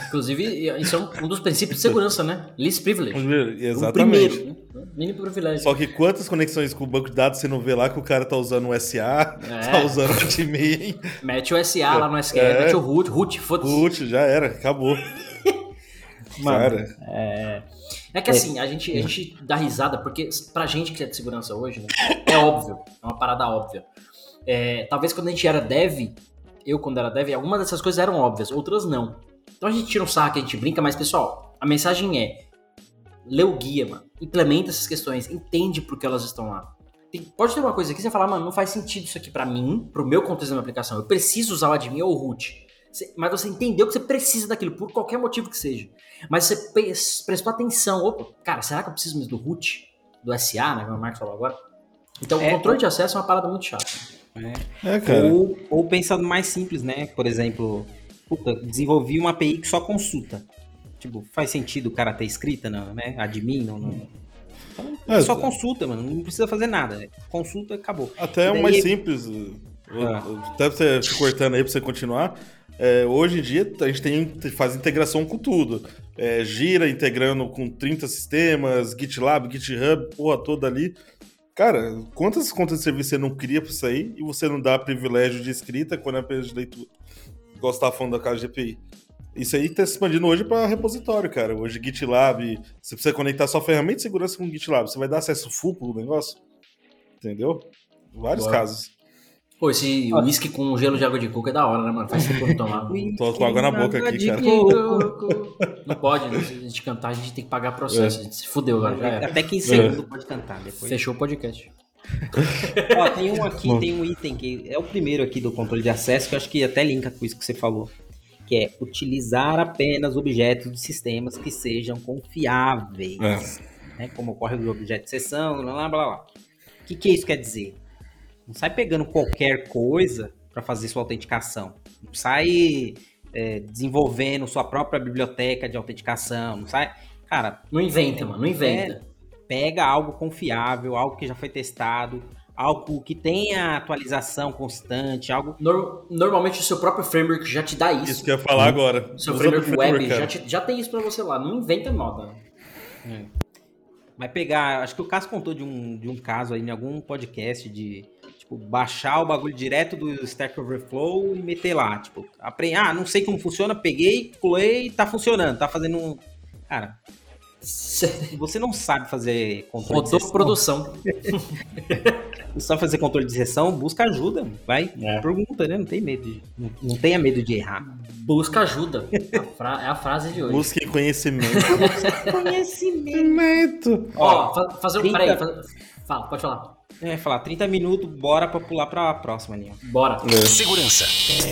Inclusive, isso é um, dos princípios de segurança, né? Least privilege. Exatamente. O primeiro, né? Mínimo privilégio. Só que quantas conexões com o banco de dados você não vê lá que o cara tá usando o SA, é. tá usando o admin. Mete o SA lá no SQL, é. mete o root, root, foda-se. Root, já era, acabou. Mano, cara. É... é que assim, a gente, a gente dá risada, porque pra gente que é de segurança hoje, né, é óbvio, é uma parada óbvia. É, talvez quando a gente era dev, eu quando era dev, algumas dessas coisas eram óbvias, outras não. Então a gente tira um saco, a gente brinca, mas pessoal, a mensagem é: lê o guia, mano. Implementa essas questões, entende por que elas estão lá. Tem, pode ter uma coisa aqui, você fala, mano, não faz sentido isso aqui para mim, pro meu contexto da minha aplicação. Eu preciso usar o admin ou o root. Mas você entendeu que você precisa daquilo, por qualquer motivo que seja. Mas você prestou atenção. Opa, cara, será que eu preciso mesmo do root? Do SA, né? Como o Marcos falou agora. Então, é, o controle de acesso é uma parada muito chata. É. é cara. Ou, ou pensando mais simples, né? Por exemplo, puta, desenvolvi uma API que só consulta. Tipo, faz sentido o cara ter escrita, não, né? Admin, não. não... Então, é, só consulta, mano. Não precisa fazer nada. Consulta acabou. Até é o mais simples. Ah. Até você cortando aí pra você continuar. É, hoje em dia a gente tem, faz integração com tudo. É, gira integrando com 30 sistemas, GitLab, GitHub, porra toda ali. Cara, quantas contas de serviço você não cria pra isso aí e você não dá privilégio de escrita quando é apenas de leitura? tava falando da casa GPI. Isso aí tá se expandindo hoje para repositório, cara. Hoje GitLab, você precisa conectar sua ferramenta de segurança com o GitLab. Você vai dar acesso full pro negócio. Entendeu? Vários Boa. casos. Pô, esse uísque com gelo de água de coco é da hora, né, mano? Faz tempo que eu tomar. Tô com água na boca aqui, cara. Não pode, né? Se a gente cantar, a gente tem que pagar processo. É. A gente se fudeu agora. Já é. Até 15 segundos é. pode cantar. Depois. Fechou o podcast. Ó, tem um aqui, tem um item que é o primeiro aqui do controle de acesso, que eu acho que até linka com isso que você falou. Que é utilizar apenas objetos de sistemas que sejam confiáveis. É. Né, como ocorre do objeto de sessão, blá blá blá. O que, que isso quer dizer? Não sai pegando qualquer coisa para fazer sua autenticação. Não sai é, desenvolvendo sua própria biblioteca de autenticação. Não sai. Cara. Não inventa, mano. Não inventa. É, pega algo confiável, algo que já foi testado, algo que tenha atualização constante, algo. normalmente o seu próprio framework já te dá isso. Isso que eu ia falar agora. O seu framework, framework web já, te, já, tem isso para você lá, não inventa moda. É. Vai pegar, acho que o Cássio contou de um, de um caso aí em algum podcast de tipo, baixar o bagulho direto do Stack Overflow e meter lá, tipo, aprender, ah, não sei como funciona, peguei, pulei, tá funcionando, tá fazendo um, cara, você não sabe fazer controle Rodou de sessão. produção. Você sabe fazer controle de sessão, busca ajuda. Vai, é. pergunta, né? Não tem medo de, não, não tenha medo de errar. Busca ajuda. A é a frase de hoje. Busque conhecimento. conhecimento. Ó, Ó fazer um. 30... Peraí, faz... fala, pode falar. É, falar 30 minutos, bora pra pular pra próxima, Ninho. Bora. É. Segurança.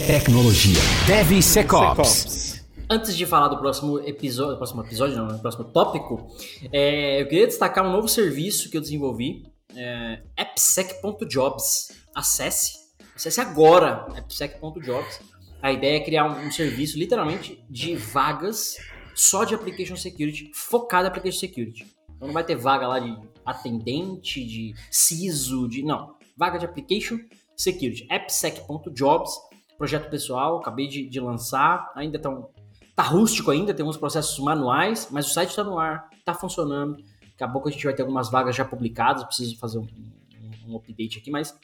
Tecnologia. DevSecOps. Antes de falar do próximo episódio, próximo episódio, não, do próximo tópico, é, eu queria destacar um novo serviço que eu desenvolvi, é, appsec.jobs. Acesse, acesse agora appsec.jobs. A ideia é criar um, um, serviço, literalmente, de vagas só de application security, focado em application security. Então não vai ter vaga lá de atendente, de CISO, de não, vaga de application security. appsec.jobs, projeto pessoal, acabei de, de lançar, ainda estão Tá rústico ainda, tem uns processos manuais, mas o site está no ar, está funcionando. Daqui a pouco a gente vai ter algumas vagas já publicadas, preciso fazer um, um, um update aqui, mas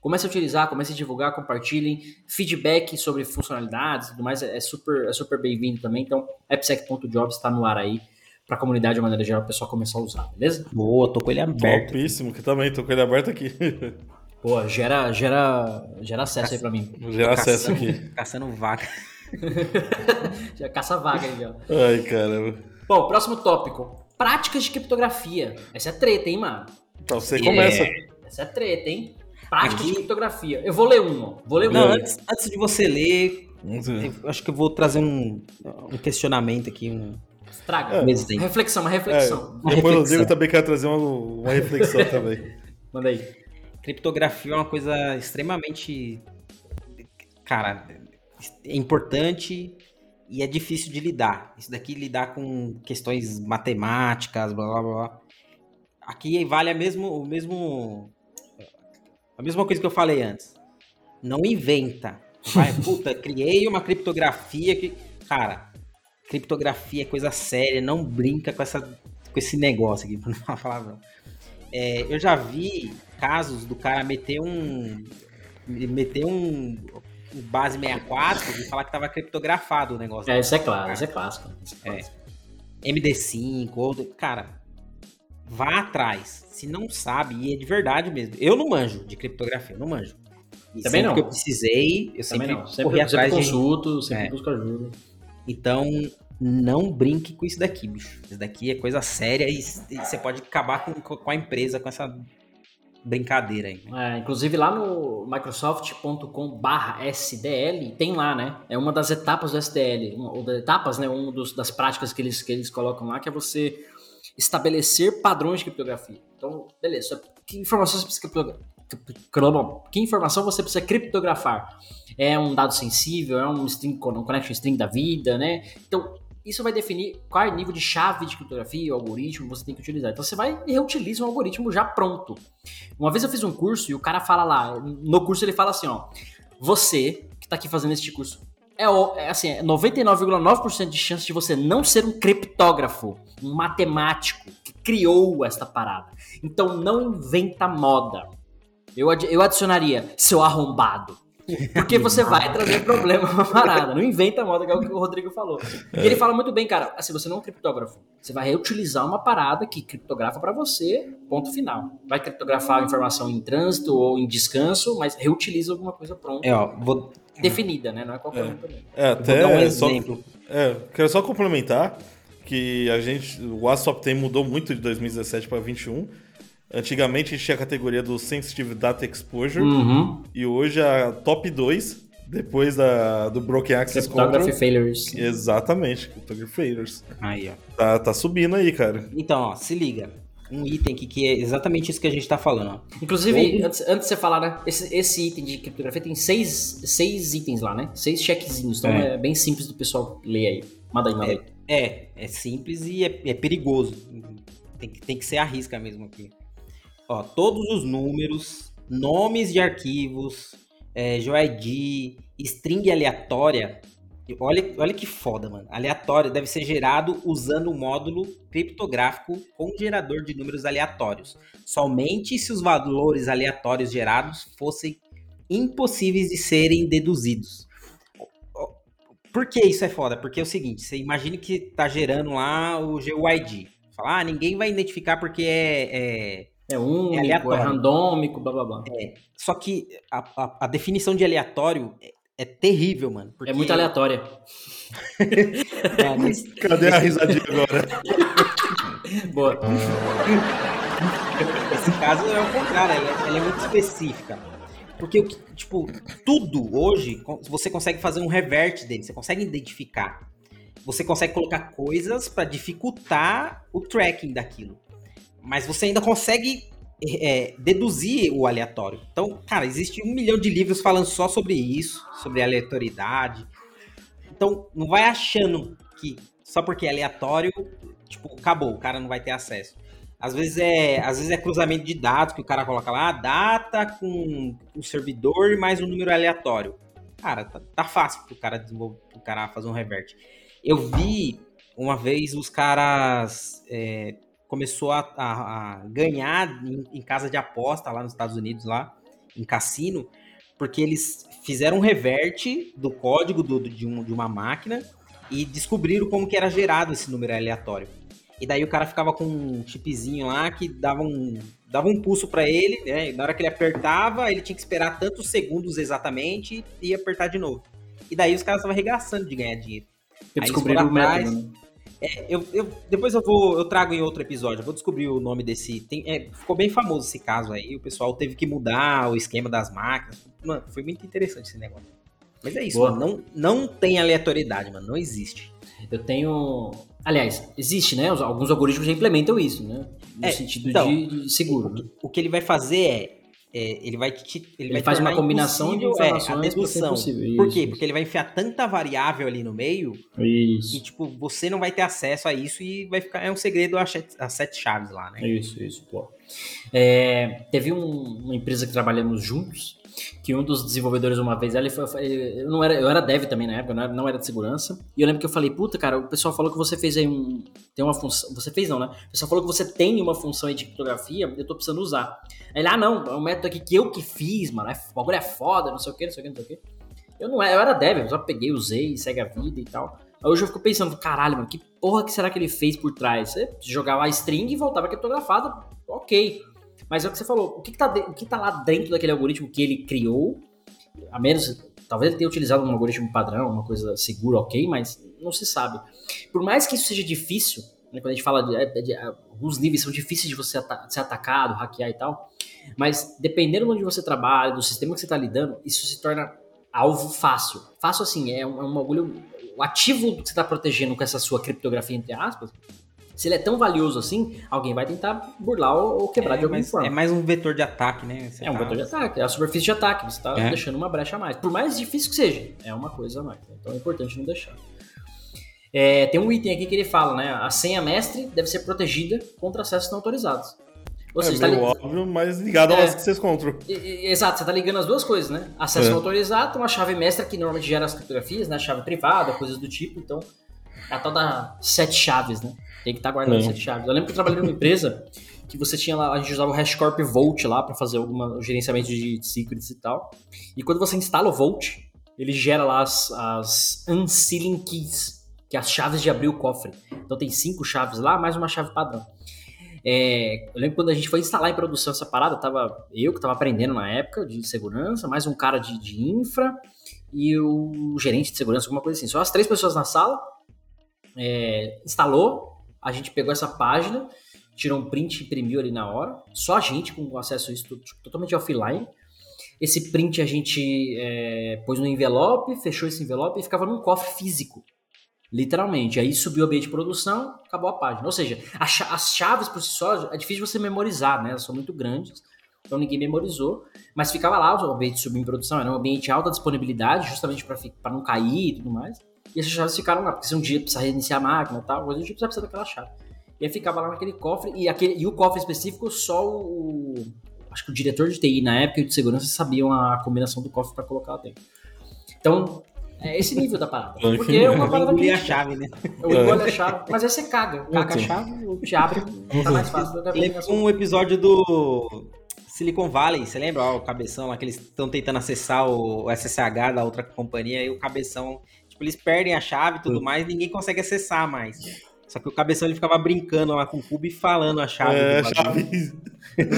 Comece a utilizar, comece a divulgar, compartilhem, feedback sobre funcionalidades e tudo mais é super, é super bem-vindo também. Então, appsec.jobs está no ar aí para a comunidade de maneira geral, o pessoal começar a usar, beleza? Boa, tô com ele aberto. Topíssimo, que também, tô com ele aberto aqui. Pô, gera, gera, gera acesso aí para mim. Gera acesso aqui. Caçando vaga. Já caça vaga aí, ó. Ai, caramba. Bom, próximo tópico. Práticas de criptografia. Essa é treta, hein, mano? Então você começa. Essa é treta, hein? Práticas de criptografia. Eu vou ler um, ó. Vou ler um. Não, antes, antes de você ler, eu acho que eu vou trazer um, um questionamento aqui, um, Traga. um exemplo. Reflexão, uma reflexão. É, depois eu digo, eu também quero trazer uma, uma reflexão também. Manda aí. Criptografia é uma coisa extremamente. Cara, é importante e é difícil de lidar. Isso daqui lidar com questões matemáticas, blá blá blá. Aqui vale a mesmo, o mesmo. A mesma coisa que eu falei antes. Não inventa. Vai, puta, criei uma criptografia que. Cara, criptografia é coisa séria, não brinca com, essa, com esse negócio aqui, pra não falar não. É, eu já vi casos do cara meter um. meter um, base 64 e falar que tava criptografado o negócio. É, isso é claro, isso é clássico. Isso é É. clássico. MD5, ou. do- Cara, vá atrás. Se não sabe, e é de verdade mesmo. Eu não manjo de criptografia, eu não manjo. E Também sempre não. que eu precisei, eu Também sempre não. Sempre, corri sempre atrás de. consulto, sempre É. busco ajuda. Então, não brinque com isso daqui, bicho. Isso daqui é coisa séria e, você pode acabar com, com a empresa com essa brincadeira aí. né? É, inclusive lá no microsoft.com SDL tem lá, né? É uma das etapas do SDL, uma, ou das etapas, né? Uma dos, das práticas que eles, que eles colocam lá, que é você estabelecer padrões de criptografia. Então, beleza. Que criptografar? Que informação você precisa criptografar? É um dado sensível? É um string, um connection string da vida, né? Então, isso vai definir qual é o nível de chave de criptografia, o algoritmo você tem que utilizar. Então você vai e reutiliza um algoritmo já pronto. Uma vez eu fiz um curso e o cara fala lá, no curso ele fala assim, ó, você que tá aqui fazendo este curso, é, é assim, é 99,9% de chance de você não ser um criptógrafo, um matemático que criou esta parada. Então não inventa moda. Eu, adi- eu adicionaria seu arrombado. Porque você vai trazer problema pra parada. Não inventa moda, que é o que o Rodrigo falou. E ele fala muito bem, cara. Assim, você não é um criptógrafo. Você vai reutilizar uma parada que criptografa pra você, ponto final. Vai criptografar a informação em trânsito ou em descanso, mas reutiliza alguma coisa pronta. É, ó, vou, Definida, né? Não é qualquer um também. É, vou até dar um só- exemplo. É, quero só complementar que a gente, o WhatsApp tem mudou muito de 2017 para 21. Antigamente a gente tinha a categoria do Sensitive Data Exposure Uhum. e hoje a top 2, depois da, do Broken Access Cryptography Control. failures. Exatamente, Cryptography Failures. Aí, ó. Tá, tá subindo aí, cara. Então, ó, se liga. Um item aqui que é exatamente isso que a gente tá falando, ó. Inclusive, antes, antes de você falar, né? Esse, esse item de criptografia tem seis, seis itens lá, né? Seis checkzinhos. Então é. É. bem simples do pessoal ler aí. Manda aí, manda aí. É, é simples e é, é perigoso. Tem que, tem que ser a risca mesmo aqui. Ó, todos os números, nomes de arquivos, é, string aleatória. Olha, olha que foda, mano. Aleatório deve ser gerado usando o módulo criptográfico com gerador de números aleatórios. Somente se os valores aleatórios gerados fossem impossíveis de serem deduzidos. Por que isso é foda? Porque é o seguinte, você imagina que tá gerando lá o GUID. Fala, ah, ninguém vai identificar porque é... é- É único, é, aleatório. randômico, blá blá blá. Só que a, a- a definição de aleatório é, é terrível, mano. porque- É muito aleatória. É, mas- Cadê a risadinha agora? Boa. Nesse caso é o contrário, ela, ela é muito específica. Porque, tipo, tudo hoje, você consegue fazer um revert dele, você consegue identificar. Você consegue colocar coisas para dificultar o tracking daquilo. Mas você ainda consegue é, deduzir o aleatório. Então, cara, existe um milhão de livros falando só sobre isso, sobre aleatoriedade. Então, não vai achando que só porque é aleatório, tipo, acabou, o cara não vai ter acesso. Às vezes é, às vezes é cruzamento de dados que o cara coloca lá, data com o servidor e mais um número aleatório. Cara, tá, tá fácil pro cara desenvolver, pro cara fazer um revert. Eu vi uma vez os caras é, começou a, a- a ganhar em, em casa de aposta lá nos Estados Unidos lá em cassino, porque eles fizeram um reverte do código do, de, um, de uma máquina e descobriram como que era gerado esse número aleatório. E daí o cara ficava com um chipzinho lá que dava um, dava um pulso para ele, né? Na hora que ele apertava, ele tinha que esperar tantos segundos exatamente e apertar de novo. E daí os caras estavam arregaçando de ganhar dinheiro. Porque descobriram o método, né? É, eu, eu, depois eu vou, eu trago em outro episódio, eu vou descobrir o nome desse. Tem, é, ficou bem famoso esse caso aí. O pessoal teve que mudar o esquema das máquinas. Mano, foi muito interessante esse negócio. Mas é isso, Boa. mano. Não, não tem aleatoriedade, mano. Não existe. Eu tenho. Aliás, existe, né? Alguns algoritmos já implementam isso, né? No É, sentido então, de, de seguro. né? O que ele vai fazer é. É, ele vai te, ele, Ele vai faz uma combinação de é, informações a ser dedução. possível. Por quê? isso. Porque ele vai enfiar tanta variável ali no meio Isso. que, tipo, você não vai ter acesso a isso e vai ficar. É um segredo a sete, a sete chaves lá, né? Isso, isso, pô. É, teve um- uma empresa que trabalhamos juntos, que um dos desenvolvedores uma vez, ele foi, eu não era, eu era dev também na época, não era, não era de segurança, e eu lembro que eu falei, puta, cara, o pessoal falou que você fez aí um, tem uma função, você fez não, né? O pessoal falou que você tem uma função aí de criptografia, eu tô precisando usar. Aí ele, ah, não, é um método aqui que eu que fiz, mano, é, o bagulho é foda, não sei o que, não sei o que, não sei o que. Eu não era, eu era dev, eu só peguei, usei, segue a vida e tal. Aí hoje eu fico pensando, caralho, mano, que porra que será que ele fez por trás? Você jogava a string e voltava criptografada, ok. Mas é o que você falou, o que, tá, de- o que tá lá dentro daquele algoritmo que ele criou, a menos, talvez ele tenha utilizado um algoritmo padrão, uma coisa segura, ok, mas não se sabe. Por mais que isso seja difícil, né, quando a gente fala de, de- de- alguns níveis são difíceis de você ata- ser atacado, hackear e tal, mas dependendo de onde você trabalha, do sistema que você está lidando, isso se torna alvo fácil. Fácil assim, é um, é um bagulho. O ativo que você está protegendo com essa sua criptografia, entre aspas, se ele é tão valioso assim, alguém vai tentar burlar ou, ou quebrar de É, alguma mas forma. é mais um vetor de ataque, né? Você É um tá- vetor de ataque, é a superfície de ataque, você está É. deixando uma brecha a mais. Por mais difícil que seja, é uma coisa a mais. Então é importante não deixar. É, tem um item aqui que ele fala, né? A senha mestre deve ser protegida contra acessos não autorizados. Ou é seja, tá meio li- óbvio, mas ligado É. aos que vocês controlam. Exato, você tá ligando as duas coisas, né? Acesso É. não autorizado, uma chave mestra que normalmente gera as criptografias, né? Chave privada, coisas do tipo, então. É a tal da sete chaves, né? Tem que estar guardando É. sete chaves. Eu lembro que eu trabalhei numa empresa que você tinha lá, a gente usava o HashiCorp Vault lá para fazer alguma o gerenciamento de secrets e tal. E quando você instala o Vault, ele gera lá as, as unsealing keys, que é as chaves de abrir o cofre. Então tem cinco chaves lá, mais uma chave padrão. É, eu lembro quando a gente foi instalar em produção essa parada, tava eu que tava aprendendo na época de segurança, mais um cara de, de infra e o gerente de segurança, alguma coisa assim. Só as três pessoas na sala. É, instalou, a gente pegou essa página, tirou um print e imprimiu ali na hora. Só a gente com acesso a isso tipo, totalmente offline. Esse print a gente é, pôs no envelope, fechou esse envelope e ficava num cofre físico. Literalmente. Aí subiu o ambiente de produção, acabou a página. Ou seja, as chaves por si só é difícil você memorizar, né? Elas são muito grandes. Então ninguém memorizou. Mas ficava lá, o ambiente subiu em produção. Era um ambiente de alta disponibilidade, justamente para não cair e tudo mais. E essas chaves ficaram lá, porque se um dia precisar reiniciar a máquina e tal, do tipo, você precisa daquela chave. E aí ficava lá naquele cofre, e, aquele, e o cofre específico, só o. Acho que o diretor de TI na época e o de segurança sabiam a combinação do cofre para colocar lá dentro. Então, é esse nível da parada. Porque é uma parada Engolir a crítica. chave, né? Eu engolho a chave, mas aí você caga. Caga a chave, te abre, tá mais fácil da Lembra um episódio do Silicon Valley, você lembra? Ó, o cabeção lá que eles estão tentando acessar o SSH da outra companhia e o cabeção, tipo, eles perdem a chave e tudo mais, ninguém consegue acessar mais. Só que o cabeção ele ficava brincando lá com o cubo e falando a chave. É, chave.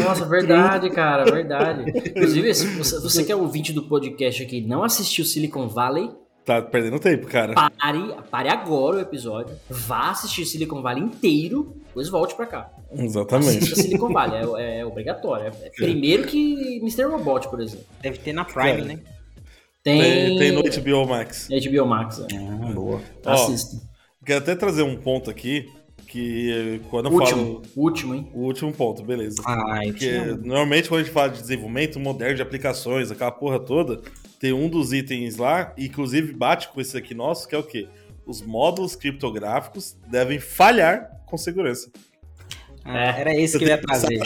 Nossa, verdade, cara, verdade. Inclusive, se você, você que é ouvinte do podcast aqui não assistiu Silicon Valley, Tá perdendo tempo, cara. pare, pare agora o episódio, vá assistir Silicon Valley inteiro, depois volte pra cá. Exatamente. Assista Silicon Valley, é, é obrigatório. É, é primeiro que Mr. Robot, por exemplo. Deve ter na Prime, Cara, né? Tem, Tem, tem no HBO Max. HBO Max. É. Ah, boa. Ó, Assista. Quero até trazer um ponto aqui, que quando eu Último, falo... último, hein? O último ponto, beleza. Ah, Porque tinha... normalmente quando a gente fala de desenvolvimento moderno de aplicações, aquela porra toda, tem um dos itens lá, inclusive bate com esse aqui nosso, que é o quê? Os módulos criptográficos devem falhar com segurança. Ah, É. Era esse que eu ia trazer.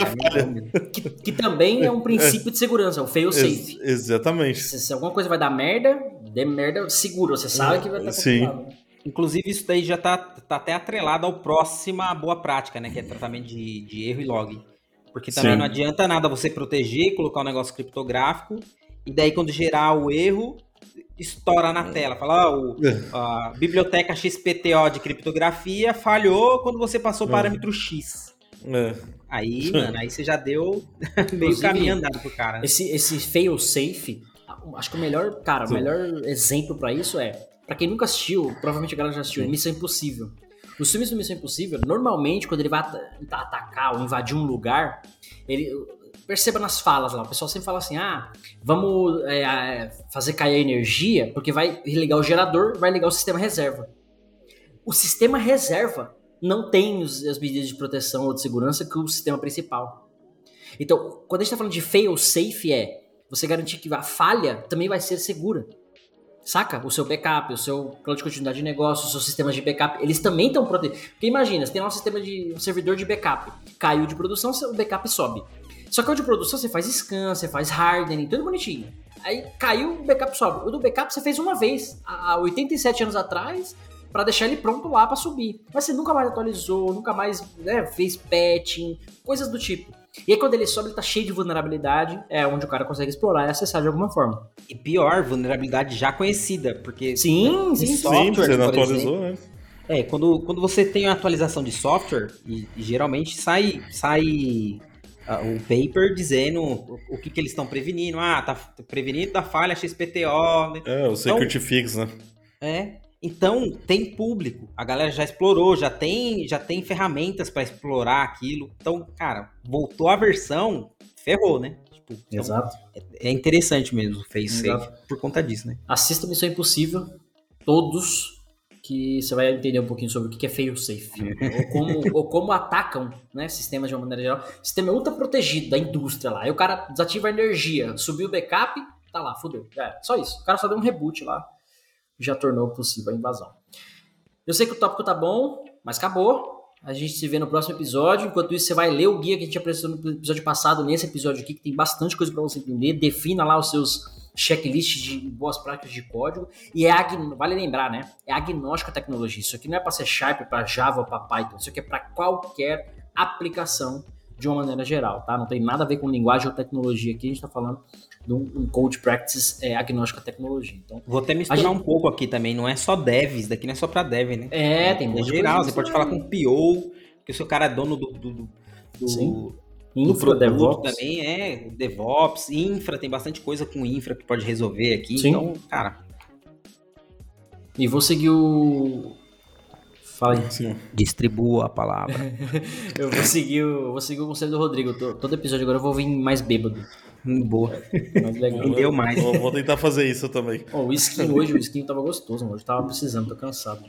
Que, que também é um princípio de segurança, o fail safe. Ex- exatamente. Se, se alguma coisa vai dar merda, dê merda seguro. Você sabe que vai estar Sim. controlado. Inclusive, isso daí já tá, tá até atrelado ao próxima boa prática, né? Que é tratamento de, de erro e log. Porque também Sim. não adianta nada você proteger, colocar um negócio criptográfico, e daí quando gerar o erro, estoura na tela. Fala, ó, o- a biblioteca XPTO de criptografia falhou quando você passou o É. parâmetro X. É. Aí, mano, aí você já deu meio Inclusive, caminho andado pro cara. né? Esse, esse fail safe, acho que o melhor, cara, o Sim. melhor exemplo pra isso é, pra quem nunca assistiu, provavelmente a galera já assistiu, é Missão Impossível. Nos filmes do Missão Impossível, normalmente quando ele vai ata- atacar ou invadir um lugar, ele perceba nas falas lá, o pessoal sempre fala assim: "Ah, vamos é, fazer cair a energia, porque vai ligar o gerador, vai ligar o sistema reserva". O sistema reserva não tem as medidas de proteção ou de segurança que o sistema principal. Então, quando a gente tá falando de fail safe é você garantir que a falha também vai ser segura. Saca? O seu backup, o seu plano de continuidade de negócio, os seus sistemas de backup, eles também estão protegidos. Porque imagina, você tem lá um sistema de um servidor de backup, caiu de produção, o backup sobe. Só que o de produção você faz scan, você faz hardening, tudo bonitinho. Aí caiu, o backup sobe. O do backup você fez uma vez, há 87 anos atrás, pra deixar ele pronto lá pra subir. Mas você nunca mais atualizou, nunca mais né, fez patching, coisas do tipo. E aí quando ele sobe, ele tá cheio de vulnerabilidade, é onde o cara consegue explorar e acessar de alguma forma. E pior, vulnerabilidade já conhecida, porque Sim, em sim, software, Sim, você não atualizou, né? É, quando, quando você tem uma atualização de software, e, e geralmente sai, sai ah, o paper dizendo o, o que, que eles estão prevenindo. Ah, tá prevenindo da falha XPTO. né? É, o Security Fix, né? É. Então, tem público. A galera já explorou, já tem, já tem ferramentas para explorar aquilo. Então, cara, voltou a versão, ferrou, né? Tipo, então, Exato. é interessante mesmo o Face. Safe por conta disso, né? Assista Missão Impossível, todos, que você vai entender um pouquinho sobre o que é fail safe. ou, como, ou como atacam né, sistemas de uma maneira geral. Sistema ultra protegido da indústria lá. Aí o cara desativa a energia, subiu o backup, tá lá, fudeu. Já era. Só isso. O cara só deu um reboot lá. Já tornou possível a invasão. Eu sei que o tópico tá bom, mas acabou. A gente se vê no próximo episódio. Enquanto isso, você vai ler o guia que a gente apresentou no episódio passado, nesse episódio aqui, que tem bastante coisa para você entender. Defina lá os seus checklists de boas práticas de código. E é agn... vale lembrar, né? É agnóstico a tecnologia. Isso aqui não é para ser Sharp, para Java para Python. Isso aqui é para qualquer aplicação de uma maneira geral, tá? Não tem nada a ver com linguagem ou tecnologia aqui. A gente tá falando de um, um code practice é, agnóstico à tecnologia. Então, Vou até misturar gente- um pouco aqui também, não é só dev, isso daqui não é só pra dev, né? É, tem é monte de geral, você pode falar com PO, que o seu cara é dono do, do, do, do- Sim. do infra, produto DevOps. também, é, DevOps, infra, tem bastante coisa com infra que pode resolver aqui, Sim. então, cara, E vou seguir o. Fala aí. Sim. distribua a palavra. Eu vou seguir o, vou seguir o conselho do Rodrigo. Tô- Todo episódio agora eu vou vir mais bêbado. Hum, Boa. Mais legal. Entendeu mais. Vou, vou tentar fazer isso também. Ó, o skin hoje, o skin tava gostoso, mano. Eu tava precisando, tô cansado.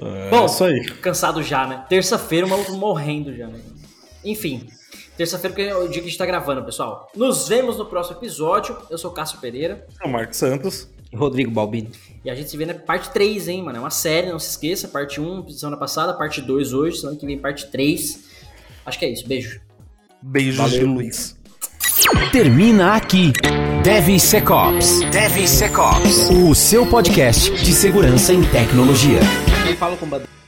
É Bom, isso aí. Cansado já, né? Terça-feira, o maluco morrendo já, né? Enfim, terça-feira que é o dia que a gente tá gravando, pessoal. Nos vemos no próximo episódio. Eu sou o Cássio Pereira. É o Marcos Santos. Rodrigo Balbino. E a gente se vê na parte 3, hein, mano? É uma série, não se esqueça. Parte 1, semana passada, parte 2 hoje, semana que vem, parte 3. Acho que é isso. Beijo. Beijos de luz. Termina aqui. DevSecOps. DevSecOps. O seu podcast de segurança em tecnologia. Eu falo com o